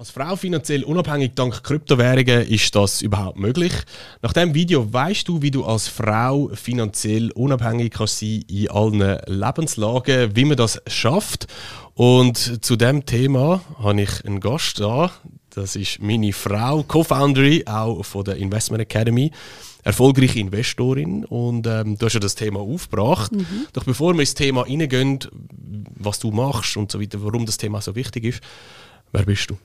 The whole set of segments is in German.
Als Frau finanziell unabhängig dank Kryptowährungen ist das überhaupt möglich? Nach dem Video weißt du, wie du als Frau finanziell unabhängig kannst sein in allen Lebenslagen, wie man das schafft. Und zu dem Thema habe ich einen Gast da. Das ist meine Frau, Co-Founderin auch von der Investment Academy, erfolgreiche Investorin und ähm, du hast ja das Thema aufgebracht. Mhm. Doch bevor wir ins Thema reingehen, was du machst und so weiter, warum das Thema so wichtig ist, wer bist du?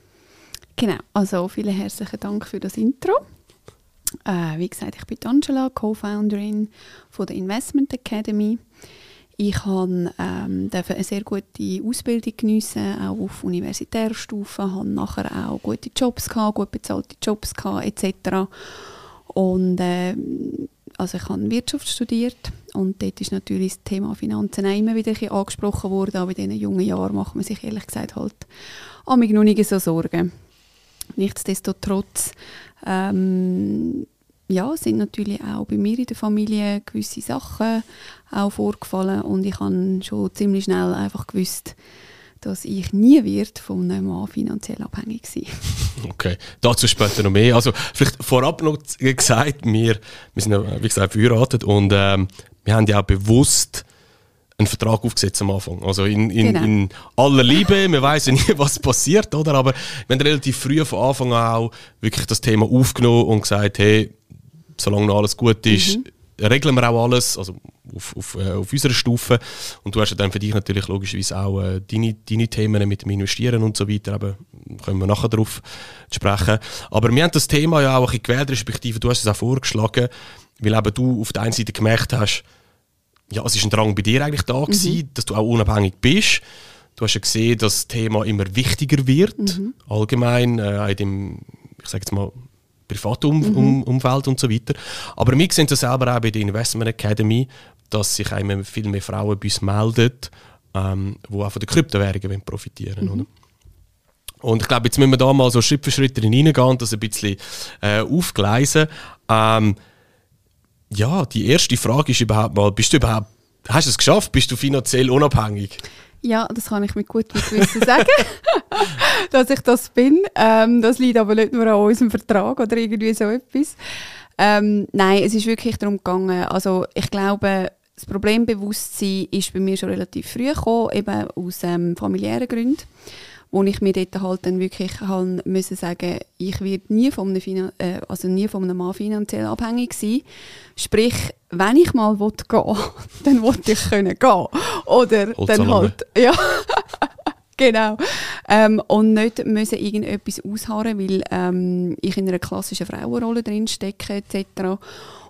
Genau, also vielen herzlichen Dank für das Intro. Äh, wie gesagt, ich bin Angela, Co-Founderin der Investment Academy. Ich habe ähm, eine sehr gute Ausbildung geniessen, auch auf universitärer Stufe, habe nachher auch gute Jobs gehabt, gut bezahlte Jobs gehabt, etc. Und äh, also ich habe Wirtschaft studiert und dort ist natürlich das Thema Finanzen auch immer wieder angesprochen worden, aber in diesen jungen Jahren macht man sich ehrlich gesagt halt an mich noch nicht so Sorgen. Nichtsdestotrotz ähm, ja, sind natürlich auch bei mir in der Familie gewisse Sachen auch vorgefallen und ich habe schon ziemlich schnell einfach gewusst, dass ich nie wird von einem Mann finanziell abhängig sein. Okay, dazu später noch mehr. Also vielleicht vorab noch gesagt, wir, wir sind wie gesagt verheiratet und ähm, wir haben ja auch bewusst einen Vertrag aufgesetzt am Anfang. Also in, in, genau. in aller Liebe, wir wissen nie, was passiert, oder? Aber wir haben relativ früh von Anfang an auch wirklich das Thema aufgenommen und gesagt, hey, solange noch alles gut ist, mhm. regeln wir auch alles, also auf, auf, äh, auf unserer Stufe. Und du hast ja dann für dich natürlich logischerweise auch äh, deine, deine Themen mit dem Investieren und so weiter, aber können wir nachher darauf sprechen. Aber wir haben das Thema ja auch ein bisschen gewählt, respektive du hast es auch vorgeschlagen, weil eben du auf der einen Seite gemerkt hast, ja, es ist ein Drang bei dir eigentlich da gewesen, mhm. dass du auch unabhängig bist. Du hast ja gesehen, dass das Thema immer wichtiger wird, mhm. allgemein äh, in dem, ich sage jetzt mal, Privatumfeld mhm. und so weiter. Aber wir sehen das selber auch bei der Investment Academy, dass sich immer viel mehr Frauen bei uns melden, ähm, die auch von den Kryptowährungen profitieren wollen. Mhm. Und ich glaube, jetzt müssen wir da mal so Schritt für Schritt reingehen und das ein bisschen äh, aufgleisen. Ähm, ja, die erste Frage ist überhaupt mal, bist du überhaupt, hast du es geschafft? Bist du finanziell unabhängig? Ja, das kann ich mit gutem Gewissen sagen, dass ich das bin. Ähm, das liegt aber nicht nur an unserem Vertrag oder irgendwie so etwas. Ähm, nein, es ist wirklich darum gegangen, also ich glaube, das Problembewusstsein ist bei mir schon relativ früh gekommen, eben aus ähm, familiären Gründen wo ich mir dort halt dann wirklich haben müssen sagen, ich werde nie von einem, äh, also nie von einem Mann finanziell abhängig sein. Sprich, wenn ich mal will gehen dann will ich können gehen. Oder Holz dann halt, ja, genau. Ähm, und nicht müssen irgendetwas ausharren, weil ähm, ich in einer klassischen Frauenrolle drin stecke etc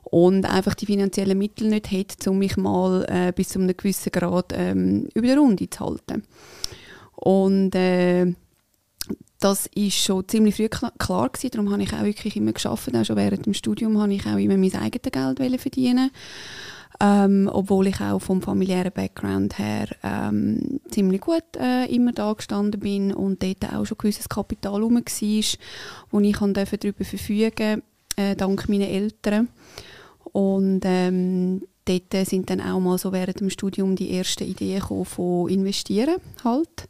und einfach die finanziellen Mittel nicht hätte, um mich mal äh, bis zu einem gewissen Grad ähm, über die Runde zu halten. Und äh, das ist schon ziemlich früh klar, gewesen. Darum habe ich auch wirklich immer geschafft. Auch schon während dem Studium habe ich auch immer mein eigenes Geld verdienen. Ähm, obwohl ich auch vom familiären Background her ähm, ziemlich gut äh, immer da gestanden bin und dort auch schon gewisses Kapital herum war, wo ich darüber verfügen äh, dank meinen Eltern. Und ähm, dort sind dann auch mal so während dem Studium die ersten Ideen von investieren halt.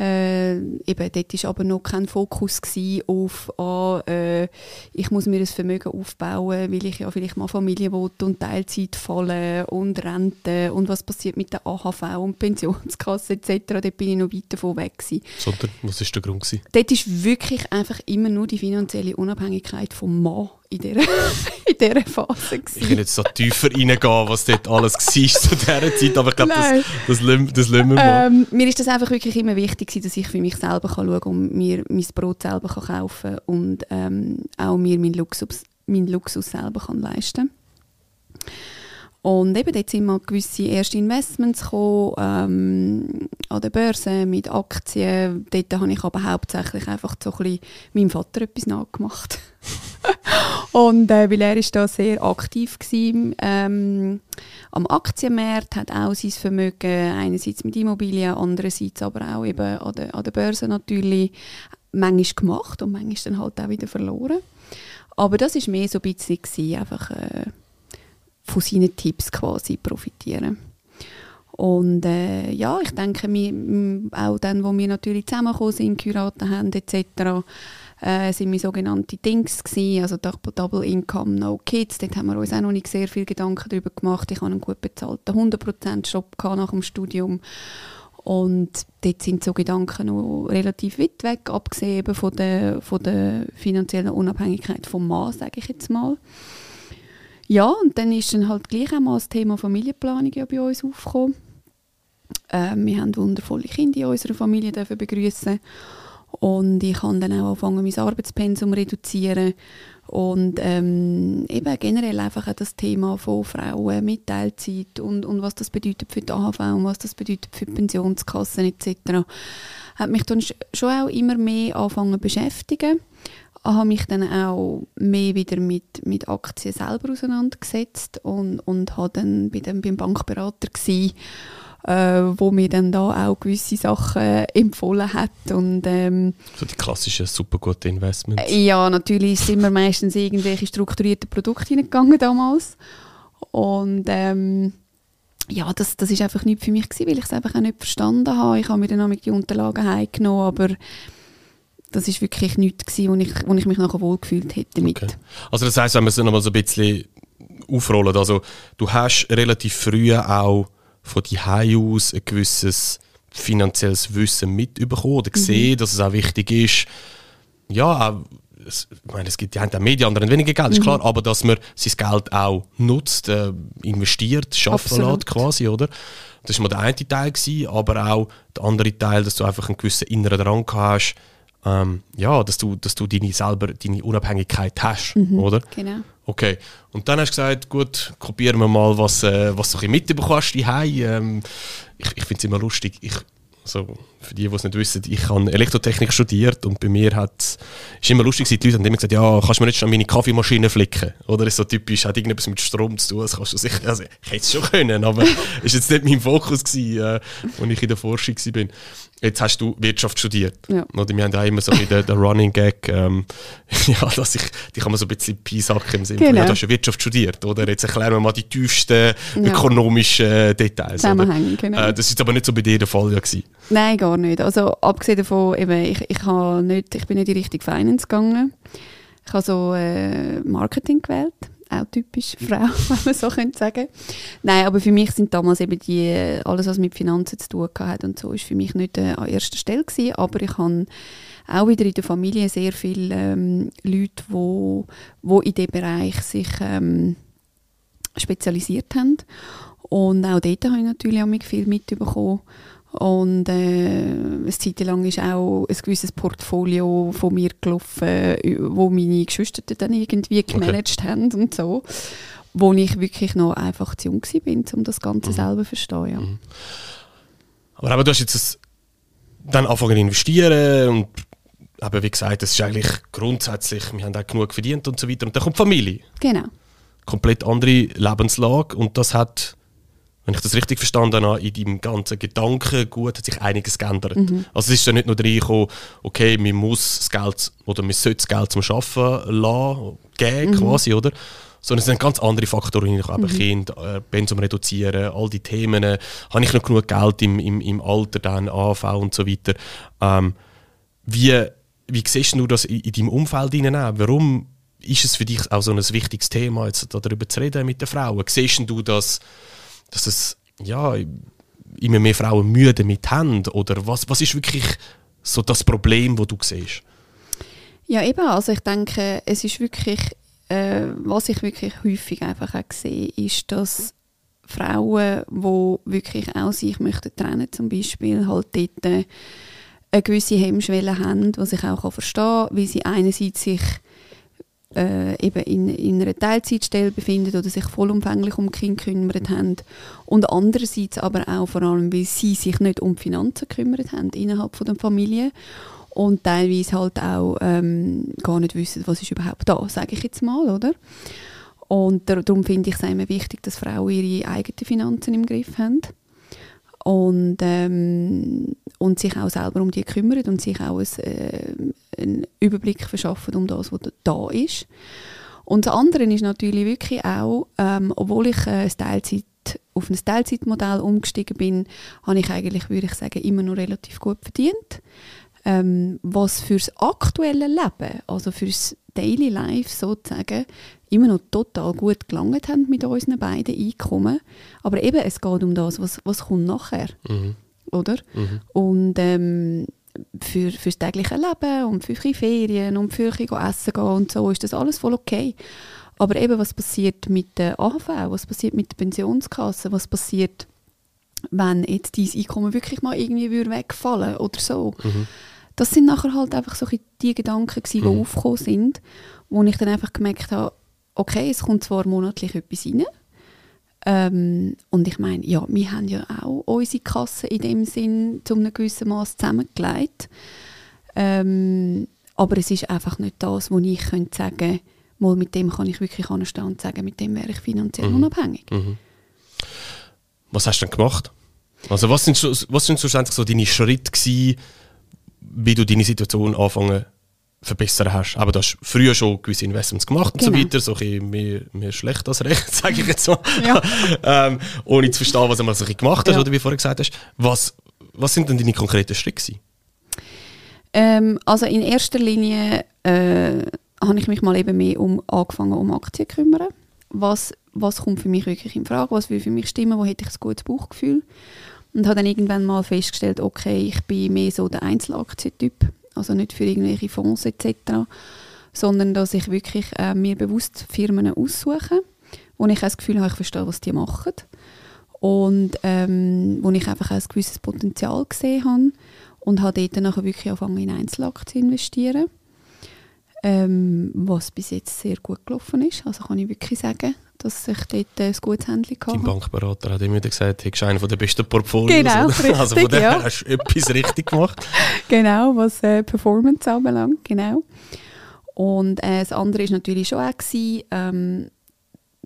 Äh, eben, dort war aber noch kein Fokus auf, ah, äh, ich muss mir ein Vermögen aufbauen, weil ich ja vielleicht mal Familie will und Teilzeit fallen und Rente und was passiert mit der AHV und Pensionskasse etc. Dort bin ich noch weit davon weg. Gewesen. Sondern, was war der Grund? Gewesen? Dort ist wirklich einfach immer nur die finanzielle Unabhängigkeit vom Mann in dieser, in dieser Phase. Gewesen. Ich kann jetzt so tiefer reingehen, was dort alles war zu dieser Zeit, aber ich glaube, das, das, das, das lassen wir mal. Ähm, mir ist das einfach wirklich immer wichtig dass ich für mich selber kann schauen kann und mir mein Brot selber kann kaufen und ähm, auch mir meinen Luxus, meinen Luxus selber kann leisten und eben dort sind mal gewisse erste Investments gekommen, ähm, an der Börse mit Aktien. Dort habe ich aber hauptsächlich einfach so ein bisschen meinem Vater etwas nachgemacht. und äh, weil er ist da sehr aktiv war ähm, am Aktienmarkt, hat auch sein Vermögen einerseits mit Immobilien, andererseits aber auch eben an der, an der Börse natürlich manchmal gemacht und manchmal dann halt auch wieder verloren. Aber das war mehr so ein bisschen gewesen, einfach äh, von seinen Tipps quasi profitieren. Und äh, ja, ich denke, wir, auch dann, wo wir natürlich zusammengekommen sind, geheiratet haben etc., äh, sind wir sogenannte Dings gewesen, also Double Income, No Kids. Dort haben wir uns auch noch nicht sehr viel Gedanken darüber gemacht. Ich hatte einen gut bezahlten 100%-Job nach dem Studium. Und dort sind so Gedanken noch relativ weit weg, abgesehen von der, von der finanziellen Unabhängigkeit vom Mann, sage ich jetzt mal. Ja, und dann ist dann halt gleich einmal das Thema Familienplanung ja bei uns aufgekommen. Ähm, wir haben wundervolle Kinder in unserer Familie begrüßen und ich habe dann auch angefangen, mein Arbeitspensum zu reduzieren und ähm, eben generell einfach auch das Thema von Frauen mit Teilzeit und, und was das bedeutet für die AHV und was das bedeutet für die Pensionskassen etc. hat mich dann schon auch immer mehr angefangen zu beschäftigen. Habe mich dann auch mehr wieder mit, mit Aktien selber auseinandergesetzt und, und habe dann bei dem, beim Bankberater gewesen, äh, wo mir dann da auch gewisse Sachen empfohlen hat. Und, ähm, so die klassischen super guten Investments? Äh, ja, natürlich sind wir meistens irgendwelche strukturierten Produkte hineingegangen damals. Und ähm, ja, das, das ist einfach nicht für mich gewesen, weil ich es einfach auch nicht verstanden habe. Ich habe mir dann auch die Unterlagen heimgenommen, aber das ist wirklich nichts gewesen, wo ich, wo ich mich nachher wohlgefühlt hätte damit. Okay. Also das heisst, wenn wir es nochmal so ein bisschen aufrollen, also du hast relativ früh auch von die aus ein gewisses finanzielles Wissen mitbekommen oder gesehen, mhm. dass es auch wichtig ist, ja, auch, ich meine, es gibt die einen Medien, andere weniger Geld, ist mhm. klar, aber dass man sein Geld auch nutzt, äh, investiert, schaffen lässt quasi, oder? Das war mal der eine Teil, gewesen, aber auch der andere Teil, dass du einfach einen gewissen inneren Drang hast, ähm, ja, dass du, dass du deine selber deine Unabhängigkeit hast, mhm, oder? Genau. Okay. Und dann hast du gesagt, gut, kopieren wir mal, was, äh, was du mitbekommst ähm, Ich, ich finde es immer lustig. Ich, also für die, die es nicht wissen, ich habe Elektrotechnik studiert und bei mir hat es immer lustig die Leute haben immer gesagt, ja, kannst du mir nicht schon meine Kaffeemaschine flicken? Oder ist so typisch, hat irgendetwas mit Strom zu tun, das kannst du sicher, also ich hätte es schon können, aber ist jetzt nicht mein Fokus gewesen, äh, als ich in der Forschung war. Jetzt hast du Wirtschaft studiert. Ja. Oder wir haben auch immer so den, den Running Gag, ähm, ja, dass ich, die kann man so ein bisschen piesacken im Sinne genau. von, ja, du hast ja Wirtschaft studiert, oder? Jetzt erklären wir mal die tiefsten ja. ökonomischen Details. Zusammenhänge, genau. Äh, das ist aber nicht so bei dir der Fall ja gewesen. Nein, gar nicht. Also abgesehen davon, eben, ich, ich, nicht, ich bin nicht in Richtung Finance gegangen. Ich habe so äh, Marketing gewählt auch typisch Frau, wenn man so könnte sagen. Nein, aber für mich sind damals eben die, alles, was mit Finanzen zu tun hat und so, ist für mich nicht äh, an erster Stelle gewesen, aber ich habe auch wieder in der Familie sehr viele ähm, Leute, wo, wo in diesem Bereich sich ähm, spezialisiert haben und auch dort habe ich natürlich auch viel mitbekommen und äh, eine Zeit lang ist auch ein gewisses Portfolio von mir gelaufen, wo meine Geschwister dann irgendwie gemanagt okay. haben und so. Wo ich wirklich noch einfach zu jung war, um das Ganze mhm. selber zu verstehen. Ja. Mhm. Aber, aber du hast jetzt das dann angefangen zu investieren und aber wie gesagt, das ist eigentlich grundsätzlich, wir haben auch genug verdient und so weiter. Und dann kommt Familie. Genau. Komplett andere Lebenslage und das hat wenn ich das richtig verstanden habe, in deinem ganzen Gedankengut hat sich einiges geändert. Mhm. Also es ist ja nicht nur reingekommen, okay, man muss das Geld oder man sollte das Geld zum Arbeiten lassen, geben, mhm. quasi, oder? Sondern es sind ganz andere Faktoren, ich habe mhm. Kind, äh, Pensum reduzieren, all die Themen, äh, habe ich noch genug Geld im, im, im Alter, dann AV und so weiter. Ähm, wie, wie siehst du das in, in deinem Umfeld hinein? Warum ist es für dich auch so ein wichtiges Thema, jetzt darüber zu reden mit den Frauen? Siehst du das dass es ja, immer mehr Frauen Mühe damit haben? Oder was, was ist wirklich so das Problem, das du siehst? Ja, eben. Also ich denke, es ist wirklich, äh, was ich wirklich häufig einfach auch sehe, ist, dass Frauen, die wirklich auch sich möchten trennen zum Beispiel, halt dort eine gewisse Hemmschwelle haben, was ich auch verstehen kann, weil sie einerseits sich äh, eben in, in einer Teilzeitstelle befinden oder sich vollumfänglich um Kind kümmert haben und andererseits aber auch vor allem, weil sie sich nicht um Finanzen gekümmert haben innerhalb von der Familie und teilweise halt auch ähm, gar nicht wissen, was ist überhaupt da, sage ich jetzt mal, oder? Und darum finde ich es immer wichtig, dass Frauen ihre eigenen Finanzen im Griff haben und, ähm, und sich auch selber um die kümmern und sich auch ein, äh, einen Überblick verschaffen um das, was da ist. Und das andere ist natürlich wirklich auch, ähm, obwohl ich äh, Teilzeit auf ein Teilzeitmodell umgestiegen bin, habe ich eigentlich, würde ich sagen, immer noch relativ gut verdient. Ähm, was fürs aktuelle Leben, also fürs Daily Life sozusagen, immer noch total gut gelangt haben mit unseren beiden Einkommen. Aber eben, es geht um das, was, was kommt nachher, Mhm. Oder? Mhm. Und ähm, für, fürs tägliche Leben und für Ferien und für essen gehen und so ist das alles voll okay. Aber eben, was passiert mit der AHV, was passiert mit der Pensionskasse, was passiert, wenn jetzt dein Einkommen wirklich mal irgendwie würde wegfallen oder so. Mhm. Das sind nachher halt einfach so die Gedanken gewesen, die Mhm. aufgekommen sind, wo ich dann einfach gemerkt habe, okay, es kommt zwar monatlich etwas rein, ähm, und ich meine, ja, wir haben ja auch unsere Kasse in dem Sinn zu einem gewissen Maß zusammengelegt. Ähm, aber es ist einfach nicht das, wo ich könnte sagen mal mit dem kann ich wirklich anstehen und sagen, mit dem wäre ich finanziell Mhm. unabhängig. Mhm. Was hast du denn gemacht? Also was sind, was sind schlussendlich so deine Schritte gewesen, wie du deine Situation anfangen verbessern hast? Aber du hast früher schon gewisse Investments gemacht und so Genau. weiter, so ein mehr, mehr schlecht als recht, sage ich jetzt mal. Ja. ähm, ohne zu verstehen, was du mal so gemacht hast, Ja. oder wie du vorher gesagt hast. Was, was sind denn deine konkreten Schritte? Ähm, also in erster Linie äh, habe ich mich mal eben mehr um, angefangen um Aktien zu kümmern. Was, was kommt für mich wirklich in Frage? Was will für mich stimmen? Wo hätte ich ein gutes Bauchgefühl? Und habe dann irgendwann mal festgestellt, okay, ich bin mehr so der Einzelaktientyp, also nicht für irgendwelche Fonds etc., sondern dass ich wirklich äh, mir bewusst Firmen aussuche, wo ich das Gefühl habe, ich verstehe, was die machen und ähm, wo ich einfach ein gewisses Potenzial gesehen habe und habe dort nachher wirklich angefangen in Einzelaktien zu investieren, ähm, was bis jetzt sehr gut gelaufen ist. Also kann ich wirklich sagen, dass ich dort äh, ein gutes Dein hatte. Bankberater hat immer wieder gesagt, du einen der besten Portfolios. Genau, oder? Also von richtig, dem ja. hast du etwas richtig gemacht. Genau, was äh, Performance anbelangt, genau. Und äh, das andere ist natürlich schon auch gewesen, ähm,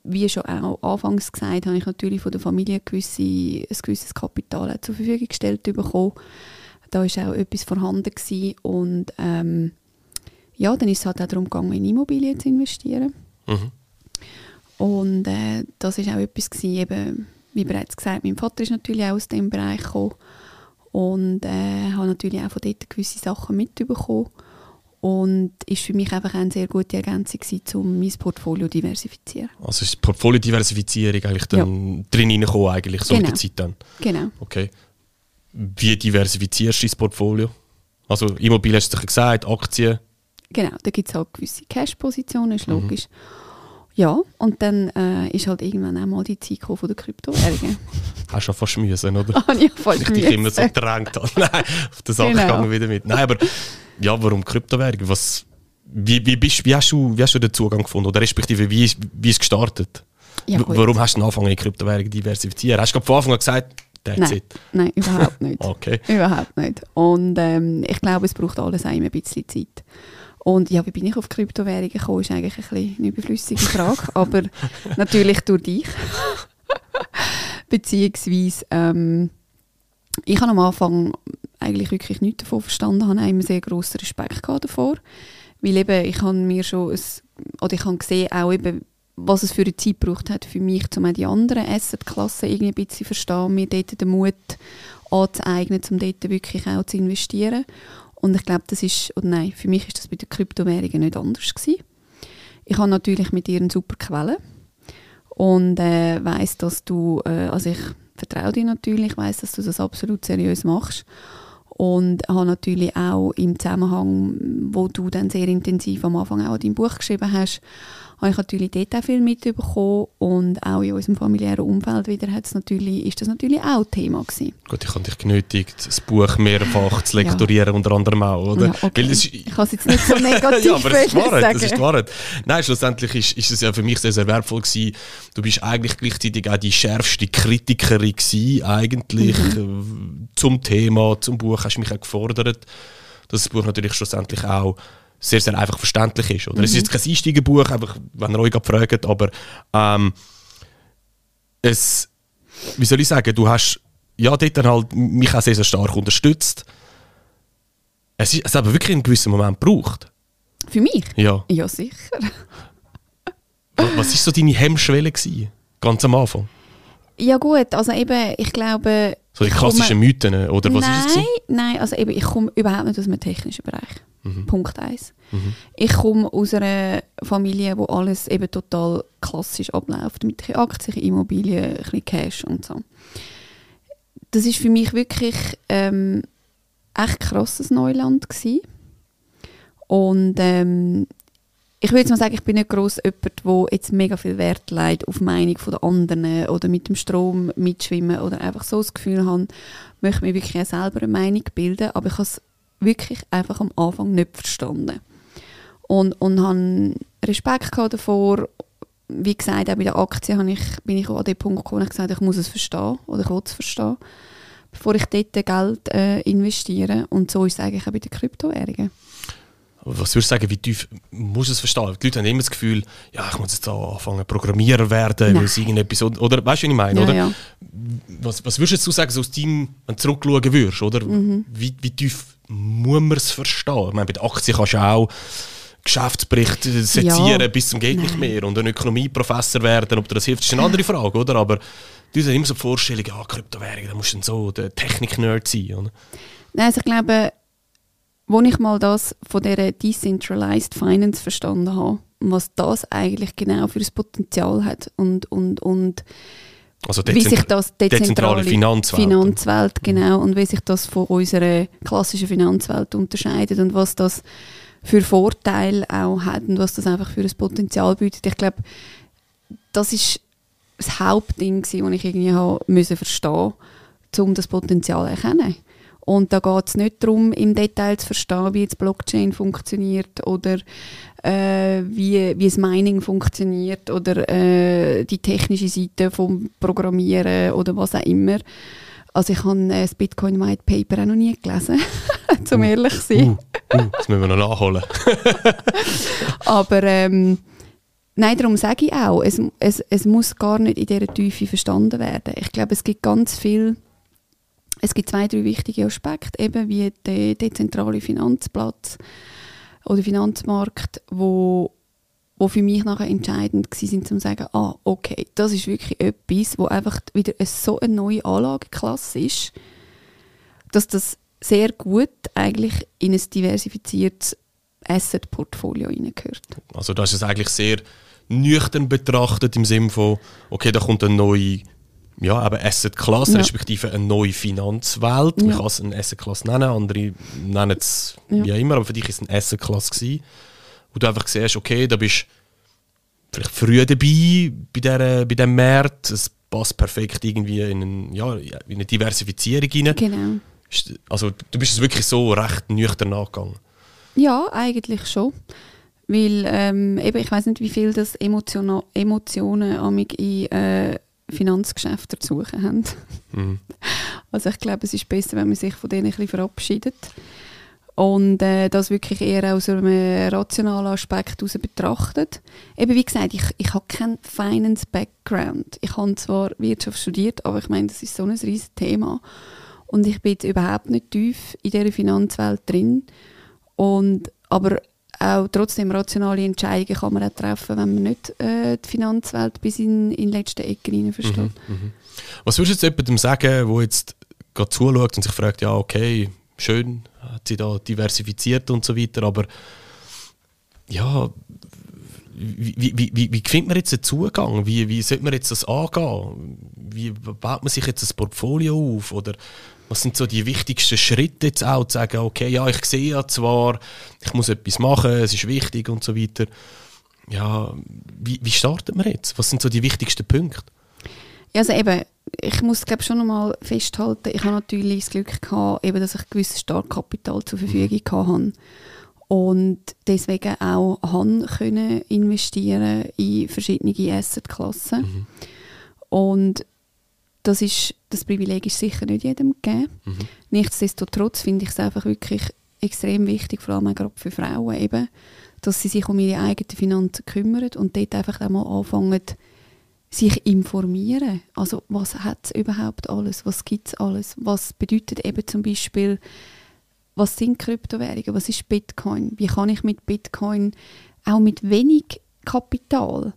wie schon auch anfangs gesagt, habe ich natürlich von der Familie gewisse, ein gewisses Kapital zur Verfügung gestellt bekommen. Da war auch etwas vorhanden gewesen und ähm, ja, dann ist es halt auch darum gegangen, in Immobilien zu investieren. Mhm. Und äh, das ist auch etwas gewesen, eben, wie bereits gesagt, mein Vater ist natürlich auch aus dem Bereich gekommen und äh, habe natürlich auch von dort gewisse Sachen mitbekommen und ist für mich einfach eine sehr gute Ergänzung gewesen, um mein Portfolio zu diversifizieren. Also ist die Portfoliodiversifizierung eigentlich dann drin reingekommen, eigentlich, so Genau. der Zeit dann. Genau. Okay. Wie diversifizierst du dein Portfolio? Also Immobilien hast du gesagt, Aktien. Genau, da gibt es halt gewisse Cash-Positionen, ist logisch. Ja, und dann äh, ist halt irgendwann auch mal die Zeit von der Kryptowährungen. Hast du schon fast müssen, oder? Habe ich fast Ich dich immer so gedrängt habe. Nein, auf der Sache Genau. gegangen wieder mit. Nein, aber ja, warum Kryptowährung? Was, wie, wie, bist, wie, hast du, wie hast du den Zugang gefunden? Oder respektive, wie ist, wie ist es gestartet? Ja, warum hast du den Anfang in Kryptowährungen diversifizieren? Hast du von Anfang an gesagt, that's Nein, it? nein, überhaupt nicht. Okay. Überhaupt nicht. Und ähm, ich glaube, es braucht alles immer ein bisschen Zeit. Und ja, wie bin ich auf Kryptowährungen gekommen, ist eigentlich ein bisschen eine überflüssige Frage, aber natürlich durch dich. Beziehungsweise, ähm, ich habe am Anfang eigentlich wirklich nichts davon verstanden, habe immer sehr grossen Respekt davor, weil eben, ich habe mir schon, ein, oder ich habe gesehen, auch eben, was es für eine Zeit gebraucht hat für mich, um auch die anderen Assetklassen irgendwie ein bisschen zu verstehen, mir dort den Mut anzueignen, um dort wirklich auch zu investieren. Und ich glaube, das ist, oder nein, für mich ist das bei den Kryptowährungen nicht anders gewesen. Ich habe natürlich mit ihr eine super Quelle und äh, weiß, dass du, äh, also ich vertraue dir natürlich, weiß, dass du das absolut seriös machst und habe natürlich auch im Zusammenhang, wo du dann sehr intensiv am Anfang auch dein Buch geschrieben hast, habe ich natürlich dort auch viel mitbekommen und auch in unserem familiären Umfeld wieder hat's natürlich, ist das natürlich auch Thema gewesen. Gut, ich habe dich genötigt, das Buch mehrfach zu lektorieren, unter anderem auch, oder? Ja, okay. Weil Ich kann es jetzt nicht so negativ ja, aber das ist Wahrheit, sagen. das ist Wahrheit. Nein, schlussendlich ist, ist es ja für mich sehr, sehr wertvoll gewesen. Du bist eigentlich gleichzeitig auch die schärfste Kritikerin gewesen, eigentlich, Mhm. äh, zum Thema, zum Buch, hast mich auch gefordert, dass das Buch natürlich schlussendlich auch sehr, sehr einfach verständlich ist. Oder? Es ist jetzt kein Einsteigerbuch, einfach, wenn ihr euch fragt, aber ähm, es, wie soll ich sagen, du hast ja dort dann halt mich auch sehr, sehr stark unterstützt. Es, ist, es hat aber wirklich einen gewissen Moment gebraucht. Für mich? Ja. Ja, sicher. Wa- Was war so deine Hemmschwelle? Gewesen, ganz am Anfang? Ja gut, also eben, ich glaube... So die klassischen komme, Mythen, oder was nein, ist es? Nein, also eben, ich komme überhaupt nicht aus dem technischen Bereich. Mhm. Punkt 1. Mhm. Ich komme aus einer Familie, wo alles eben total klassisch abläuft, mit Aktien, Immobilien, ein bisschen Cash und so. Das ist für mich wirklich ähm, echt krasses Neuland gewesen. Und ähm, ich würde mal sagen, ich bin nicht gross jemand, der jetzt mega viel Wert legt auf die Meinung der anderen oder mit dem Strom mitschwimmen oder einfach so das Gefühl haben, möchte mir wirklich selber eine Meinung bilden, aber ich habe es wirklich einfach am Anfang nicht verstanden. Und, und habe Respekt davor. Wie gesagt, auch bei der Aktie ich, bin ich auch an den Punkt gekommen, ich gesagt ich muss es verstehen oder ich will es verstehen, bevor ich dort Geld äh, investiere. Und so ist es eigentlich auch bei den Kryptowährungen. Was würdest du sagen, wie tief muss es verstehen? Die Leute haben immer das Gefühl, ja, ich muss jetzt anfangen Programmierer werden, weil es irgendetwas, oder weißt du, was ich meine, ja, oder? Ja. Was, was würdest du sagen, so aus deinem, wenn du zurückschauen würdest, oder? Mhm. Wie, wie tief muss man es verstehen? Ich meine, bei der Aktie kannst du auch Geschäftsbericht sezieren ja. bis zum geht nicht mehr und ein Ökonomieprofessor werden, ob dir das hilft, ist eine andere Frage, oder? Aber du hast immer so die Vorstellung, ja, Kryptowährung, da musst du so der Technik-Nerd sein, oder? Nein, also ich glaube, als ich mal das von dieser Decentralized Finance verstanden habe, was das eigentlich genau für ein Potenzial hat und, und, und also wie sich das dezentrale, dezentrale Finanzwelt. Finanzwelt genau und wie sich das von unserer klassischen Finanzwelt unterscheidet und was das für Vorteile auch hat und was das einfach für ein Potenzial bietet. Ich glaube, das ist das Hauptding, das ich irgendwie haben müssen verstehen um das Potenzial zu erkennen. Und da geht es nicht darum, im Detail zu verstehen, wie jetzt Blockchain funktioniert oder äh, wie, wie das Mining funktioniert oder äh, die technische Seite vom Programmieren oder was auch immer. Also ich habe das Bitcoin White Paper auch noch nie gelesen, zum uh, ehrlich zu sein. Uh, uh, das müssen wir noch nachholen. Aber ähm, nein, darum sage ich auch, es, es, es muss gar nicht in dieser Tiefe verstanden werden. Ich glaube, es gibt ganz viel es gibt zwei, drei wichtige Aspekte, eben wie der dezentrale Finanzplatz oder Finanzmarkt, wo, wo für mich nachher entscheidend waren, um zu sagen, ah, okay, das ist wirklich etwas, wo einfach wieder eine, so eine neue Anlageklasse ist, dass das sehr gut eigentlich in ein diversifiziertes Asset-Portfolio hineingehört. Also das ist eigentlich sehr nüchtern betrachtet im Sinne von, okay, da kommt eine neue ja, aber Asset Class, ja. respektive eine neue Finanzwelt. Ja. Man kann es eine Asset Class nennen, andere nennen es ja. wie immer, aber für dich war es eine Asset Class gewesen, wo du einfach siehst, okay, da bist vielleicht früh dabei bei, der, bei diesem Markt, es passt perfekt irgendwie in, einen, ja, in eine Diversifizierung rein. Genau. Also du bist es wirklich so recht nüchtern nachgegangen. Ja, eigentlich schon. Weil ähm, eben, ich weiß nicht, wie viel das Emotion Emotionen in äh, Finanzgeschäfte zu suchen haben. Mhm. Also ich glaube, es ist besser, wenn man sich von denen ein bisschen verabschiedet und äh, das wirklich eher aus einem rationalen Aspekt heraus betrachtet. Eben wie gesagt, ich, ich habe keinen Finance-Background. Ich habe zwar Wirtschaft studiert, aber ich meine, das ist so ein riesiges Thema und ich bin jetzt überhaupt nicht tief in dieser Finanzwelt drin. Und, aber auch trotzdem rationale Entscheidungen kann man auch treffen, wenn man nicht äh, die Finanzwelt bis in, die letzte Ecke hinein versteht. Mhm, mhm. Was würdest du jetzt jemandem sagen, der jetzt gerade zuschaut und sich fragt, ja okay, schön, hat sie da diversifiziert und so weiter, aber ja, wie, wie, wie, wie findet man jetzt einen Zugang? Wie, wie sollte man jetzt das angehen? Wie baut man sich jetzt ein Portfolio auf? Oder was sind so die wichtigsten Schritte jetzt auch, zu sagen, okay, ja, ich sehe ja zwar, ich muss etwas machen, es ist wichtig und so weiter. Ja, wie, wie startet man jetzt? Was sind so die wichtigsten Punkte? Ja, also eben, ich muss glaube schon nochmal festhalten, ich habe natürlich das Glück gehabt, eben, dass ich gewisses Startkapital zur Verfügung mhm. hatte und deswegen auch han können investieren in verschiedene Assetklassen. Mhm. Und das, ist, das Privileg ist sicher nicht jedem gegeben. Mhm. Nichtsdestotrotz finde ich es einfach wirklich extrem wichtig, vor allem gerade für Frauen eben, dass sie sich um ihre eigenen Finanzen kümmern und dort einfach auch mal anfangen, sich informieren. Also was hat es überhaupt alles? Was gibt es alles? Was bedeutet eben zum Beispiel, was sind Kryptowährungen? Was ist Bitcoin? Wie kann ich mit Bitcoin auch mit wenig Kapital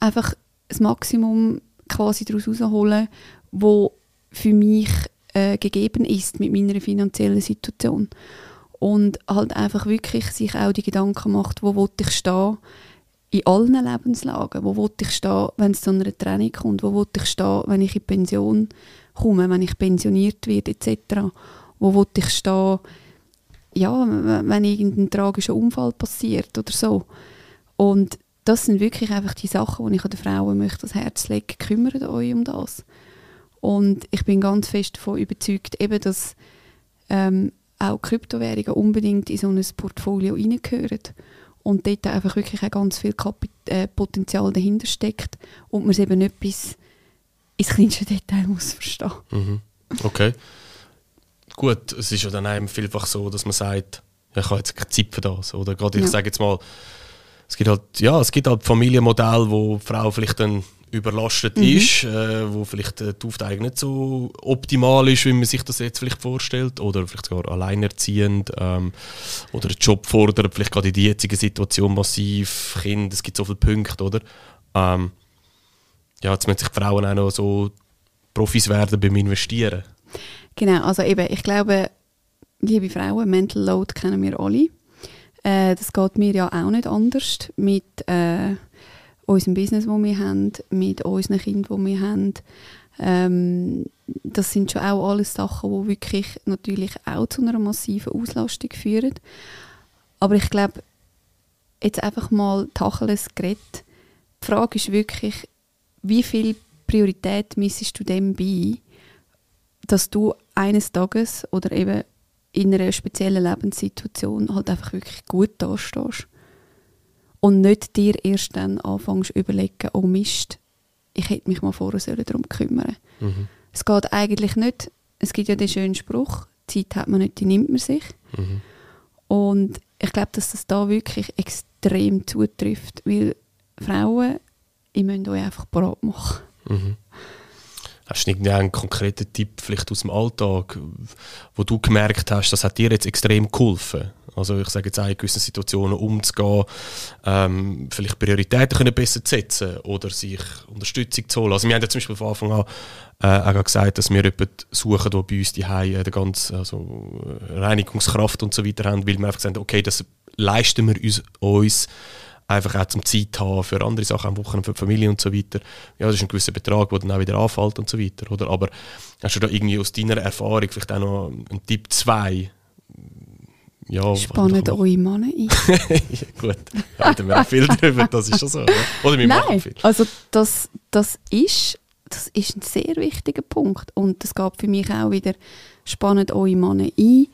einfach das Maximum quasi daraus herausholen, wo für mich äh, gegeben ist mit meiner finanziellen Situation. Und halt einfach wirklich sich auch die Gedanken macht, wo will ich stehen in allen Lebenslagen. Wo will ich stehen, wenn es zu einer Trennung kommt? Wo will ich stehen, wenn ich in Pension komme, wenn ich pensioniert werde, etc. Wo will ich stehen, ja, wenn irgendein tragischer Unfall passiert oder so. Und das sind wirklich einfach die Sachen, die ich an den Frauen möchte das Herz legen. Kümmert euch um das. Und ich bin ganz fest davon überzeugt, eben, dass ähm, auch Kryptowährungen unbedingt in so ein Portfolio reingehören. Und dort einfach wirklich auch ganz viel Kapit äh, Potenzial dahinter steckt und man es eben nicht bis ins kleinste Detail muss verstehen. Mhm. Okay. Gut, es ist ja dann einem vielfach so, dass man sagt, ich habe jetzt keine Zeit für das. Oder gerade, ich ja. sage jetzt mal, es gibt halt, ja, es gibt halt Familienmodelle, wo die Frau vielleicht dann überlastet mhm. ist, äh, wo vielleicht äh, die Aufteilung nicht so optimal ist, wie man sich das jetzt vielleicht vorstellt, oder vielleicht sogar alleinerziehend ähm, oder einen Job fordert, vielleicht gerade in der jetzigen Situation massiv, Kind, es gibt so viele Punkte, oder? Ähm, ja, jetzt müssen sich die Frauen auch noch so Profis werden beim Investieren. Genau, also eben, ich glaube, liebe Frauen, Mental Load kennen wir alle. Äh, das geht mir ja auch nicht anders mit äh, unserem Business, das wir haben, mit unseren Kindern, die wir haben. Ähm, das sind schon auch alles Sachen, die wirklich natürlich auch zu einer massiven Auslastung führen. Aber ich glaube, jetzt einfach mal Tacheles geredet. Die Frage ist wirklich, wie viel Priorität missest du dem bei, dass du eines Tages oder eben in einer speziellen Lebenssituation halt einfach wirklich gut dastehst? Und nicht dir erst dann anfängst zu überlegen, oh Mist, ich hätte mich mal vorher darum kümmern mhm. Es geht eigentlich nicht, es gibt ja den schönen Spruch, Zeit hat man nicht, die nimmt man sich. Mhm. Und ich glaube, dass das da wirklich extrem zutrifft, weil Frauen ich müsst euch einfach bereit machen. Mhm. Hast du irgendeinen konkreten Tipp vielleicht aus dem Alltag, wo du gemerkt hast, das hat dir jetzt extrem geholfen? Also ich sage jetzt auch in gewissen Situationen umzugehen, ähm, vielleicht Prioritäten können besser setzen oder sich Unterstützung zu holen. Also wir haben ja zum Beispiel von Anfang an äh, auch gesagt, dass wir jemanden suchen, der bei uns die Hause äh, ganze also, Reinigungskraft und so weiter haben, weil wir einfach sagen, okay, das leisten wir uns, uns einfach auch zum Zeit haben für andere Sachen am Wochenende, für die Familie und so weiter. Ja, das ist ein gewisser Betrag, der dann auch wieder anfällt und so weiter. Oder? Aber hast du da irgendwie aus deiner Erfahrung vielleicht auch noch einen Tipp 2? Ja, Spannen eure Männer ein. ja, gut, da reden wir auch viel darüber, das ist schon so. Oder, oder wir Nein, machen viel. also das, das, ist, das ist ein sehr wichtiger Punkt und das geht für mich auch wieder, spannen eure Männer ein,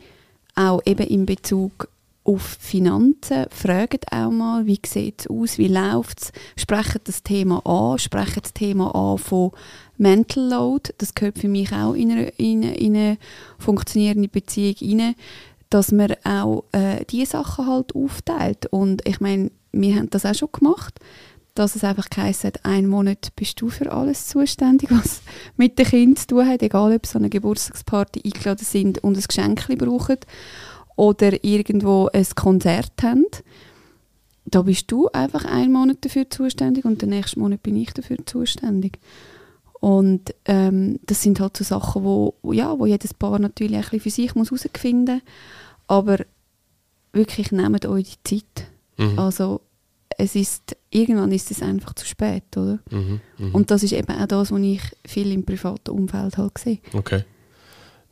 auch eben in Bezug auf Finanzen, fragt auch mal, wie sieht es aus, wie läuft es, sprechen das Thema an, sprechen das Thema an von Mental Load, das gehört für mich auch in eine, in eine, in eine funktionierende Beziehung rein, dass man auch äh, diese Sachen halt aufteilt. Und ich meine, wir haben das auch schon gemacht, dass es einfach heisst, ein Monat bist du für alles zuständig, was mit den Kindern zu tun hat, egal ob sie an eine Geburtstagsparty eingeladen sind und ein Geschenk brauchen oder irgendwo ein Konzert haben, da bist du einfach einen Monat dafür zuständig und den nächsten Monat bin ich dafür zuständig. Und ähm, das sind halt so Sachen, wo, ja, wo jedes Paar natürlich ein bisschen für sich muss herausfinden muss. Aber wirklich nehmt euch die Zeit. Mhm. Also es ist, irgendwann ist es einfach zu spät, oder? Mhm, mh. Und das ist eben auch das, was ich viel im privaten Umfeld halt sehe. Okay.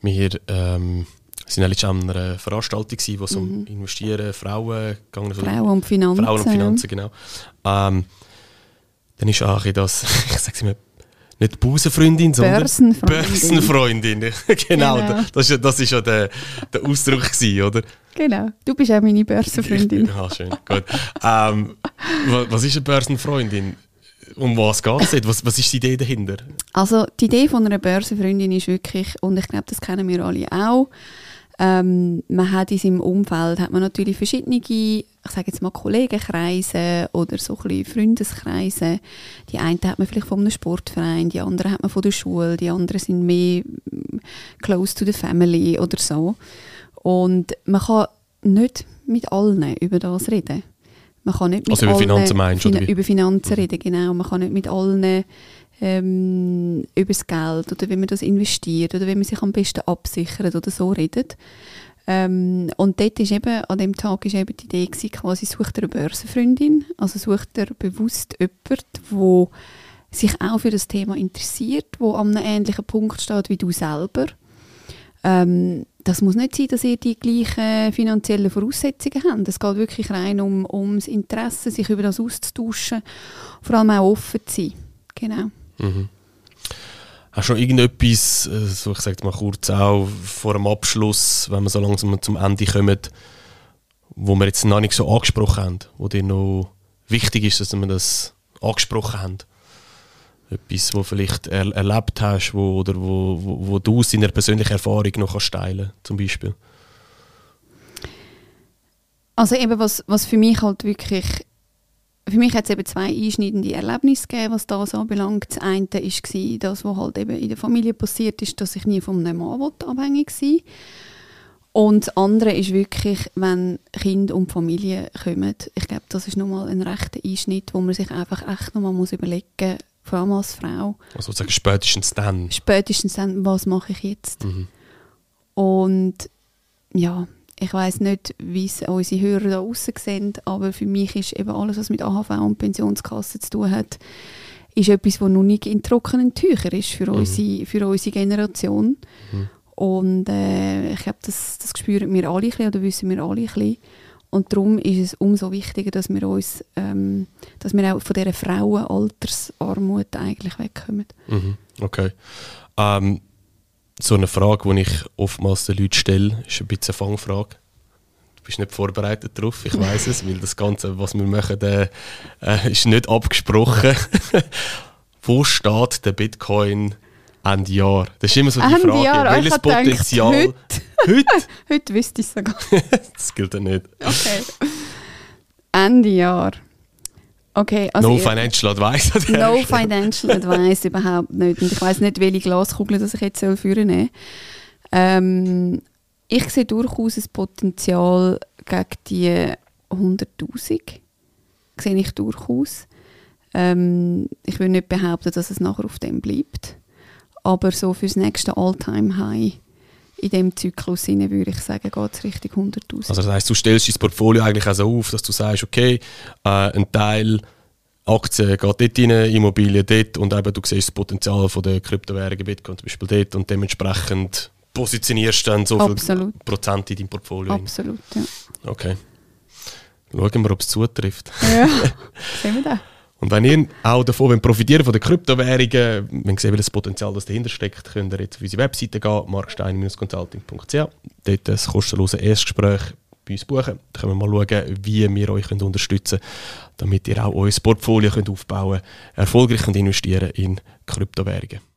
Wir ähm, waren letztens an einer Veranstaltung, wo es mhm. um Investieren, Frauen ging. Frauen und Finanzen. Frauen und Finanzen, genau. Ähm, dann ist auch das, ich sage es immer, nicht Busenfreundin, sondern Börsenfreundin. Börsenfreundin. genau, genau. Das, ist, das ist ja der, der Ausdruck, gewesen, oder? Genau, du bist auch meine Börsenfreundin. Ja, ah, schön, gut. ähm, was ist eine Börsenfreundin? Um was geht es was, was ist die Idee dahinter? Also die Idee von einer Börsenfreundin ist wirklich, und ich glaube, das kennen wir alle auch, ähm, man hat in seinem Umfeld hat man natürlich verschiedene, ich sage jetzt mal Kollegenkreise oder so ein Freundeskreise. Die einen hat man vielleicht von einem Sportverein, die anderen hat man von der Schule, die anderen sind mehr mm, close to the family oder so. Und man kann nicht mit allen über das reden. Man kann nicht mit also über Finanzen meinst du? Über Finanzen mhm. reden, genau. Man kann nicht mit allen ähm, über das Geld oder wie man das investiert oder wie man sich am besten absichert oder so redet. Ähm, und dort ist eben, an dem Tag ist eben die Idee gewesen, quasi sucht er eine Börsenfreundin, also sucht er bewusst jemanden, wo sich auch für das Thema interessiert, wo an einem ähnlichen Punkt steht wie du selber. Ähm, das muss nicht sein, dass ihr die gleichen finanziellen Voraussetzungen habt. Es geht wirklich rein um, ums Interesse, sich über das auszutauschen, vor allem auch offen zu sein. Genau. Mhm. Hast du noch irgendetwas, äh, so ich sage mal kurz auch vor dem Abschluss, wenn wir so langsam zum Ende kommen, wo wir jetzt noch nicht so angesprochen haben, wo dir noch wichtig ist, dass wir das angesprochen haben? Etwas, wo vielleicht er erlebt hast wo, oder wo, wo, wo du aus deiner persönlichen Erfahrung noch kannst zum Beispiel? Also eben, was, was für mich halt wirklich für mich hat es eben zwei einschneidende Erlebnisse gegeben, was das anbelangt. Das eine war das, was halt eben in der Familie passiert ist, dass ich nie von einem Mann abhängig war. Und das andere ist wirklich, wenn Kinder und Familie kommen. Ich glaube, das ist nochmal ein rechter Einschnitt, wo man sich einfach echt nochmal muss überlegen muss, vor allem als Frau. Also sozusagen spätestens dann. Spätestens dann, was mache ich jetzt? Mhm. Und ja, ich weiß nicht, wie es unsere Hörer da außen sehen, aber für mich ist eben alles, was mit AHV und Pensionskasse zu tun hat, ist etwas, was noch nicht in trockenen Tüchern ist für, mhm. unsere, für unsere Generation. Mhm. Und äh, ich glaube, das, das spüren wir alle ein bisschen, oder wissen wir alle ein bisschen. Und darum ist es umso wichtiger, dass wir uns, ähm, dass wir auch von dieser Frauenaltersarmut eigentlich wegkommen. Mhm. Okay. Ähm, so eine Frage, die ich oftmals den Leuten stelle, ist ein bisschen eine Fangfrage. Du bist nicht vorbereitet darauf, ich weiß es, weil das Ganze, was wir machen, äh, äh, ist nicht abgesprochen. Wo steht der Bitcoin Ende Jahr? Das ist immer so die Ende Frage. Jahr, Welches Potenzial? Gedacht, heute? heute? heute wüsste ich es sogar. das gilt ja nicht. Okay. Ende Jahr. Okay, also no financial advice. No financial advice überhaupt nicht. Und ich weiß nicht, welche Glaskugel das ich jetzt soll führen soll. Ähm, ich sehe durchaus ein Potenzial gegen die 100'000. Sehe ich durchaus. Ähm, ich will nicht behaupten, dass es nachher auf dem bleibt. Aber so fürs nächste All-Time-High in dem Zyklus rein, würde ich sagen, geht es Richtung 100'000. Also das heisst, du stellst dein Portfolio eigentlich auch so auf, dass du sagst, okay, äh, ein Teil Aktien geht dort rein, Immobilien dort und eben du siehst das Potenzial von der Kryptowährungen, Bitcoin zum Beispiel dort und dementsprechend positionierst du dann so Absolut. viel Prozent in deinem Portfolio. Absolut, ja. Okay. Schauen wir, ob es zutrifft. Ja, sehen wir das. Und wenn ihr auch davon profitieren von den Kryptowährungen, wenn ihr sehen, welches Potenzial das dahinter steckt, könnt ihr jetzt auf unsere Webseite gehen, markstein-consulting.ch. Dort ein kostenloses Erstgespräch bei uns buchen. Dann können wir mal schauen, wie wir euch unterstützen können, damit ihr auch euer Portfolio aufbauen könnt, erfolgreich investieren in Kryptowährungen.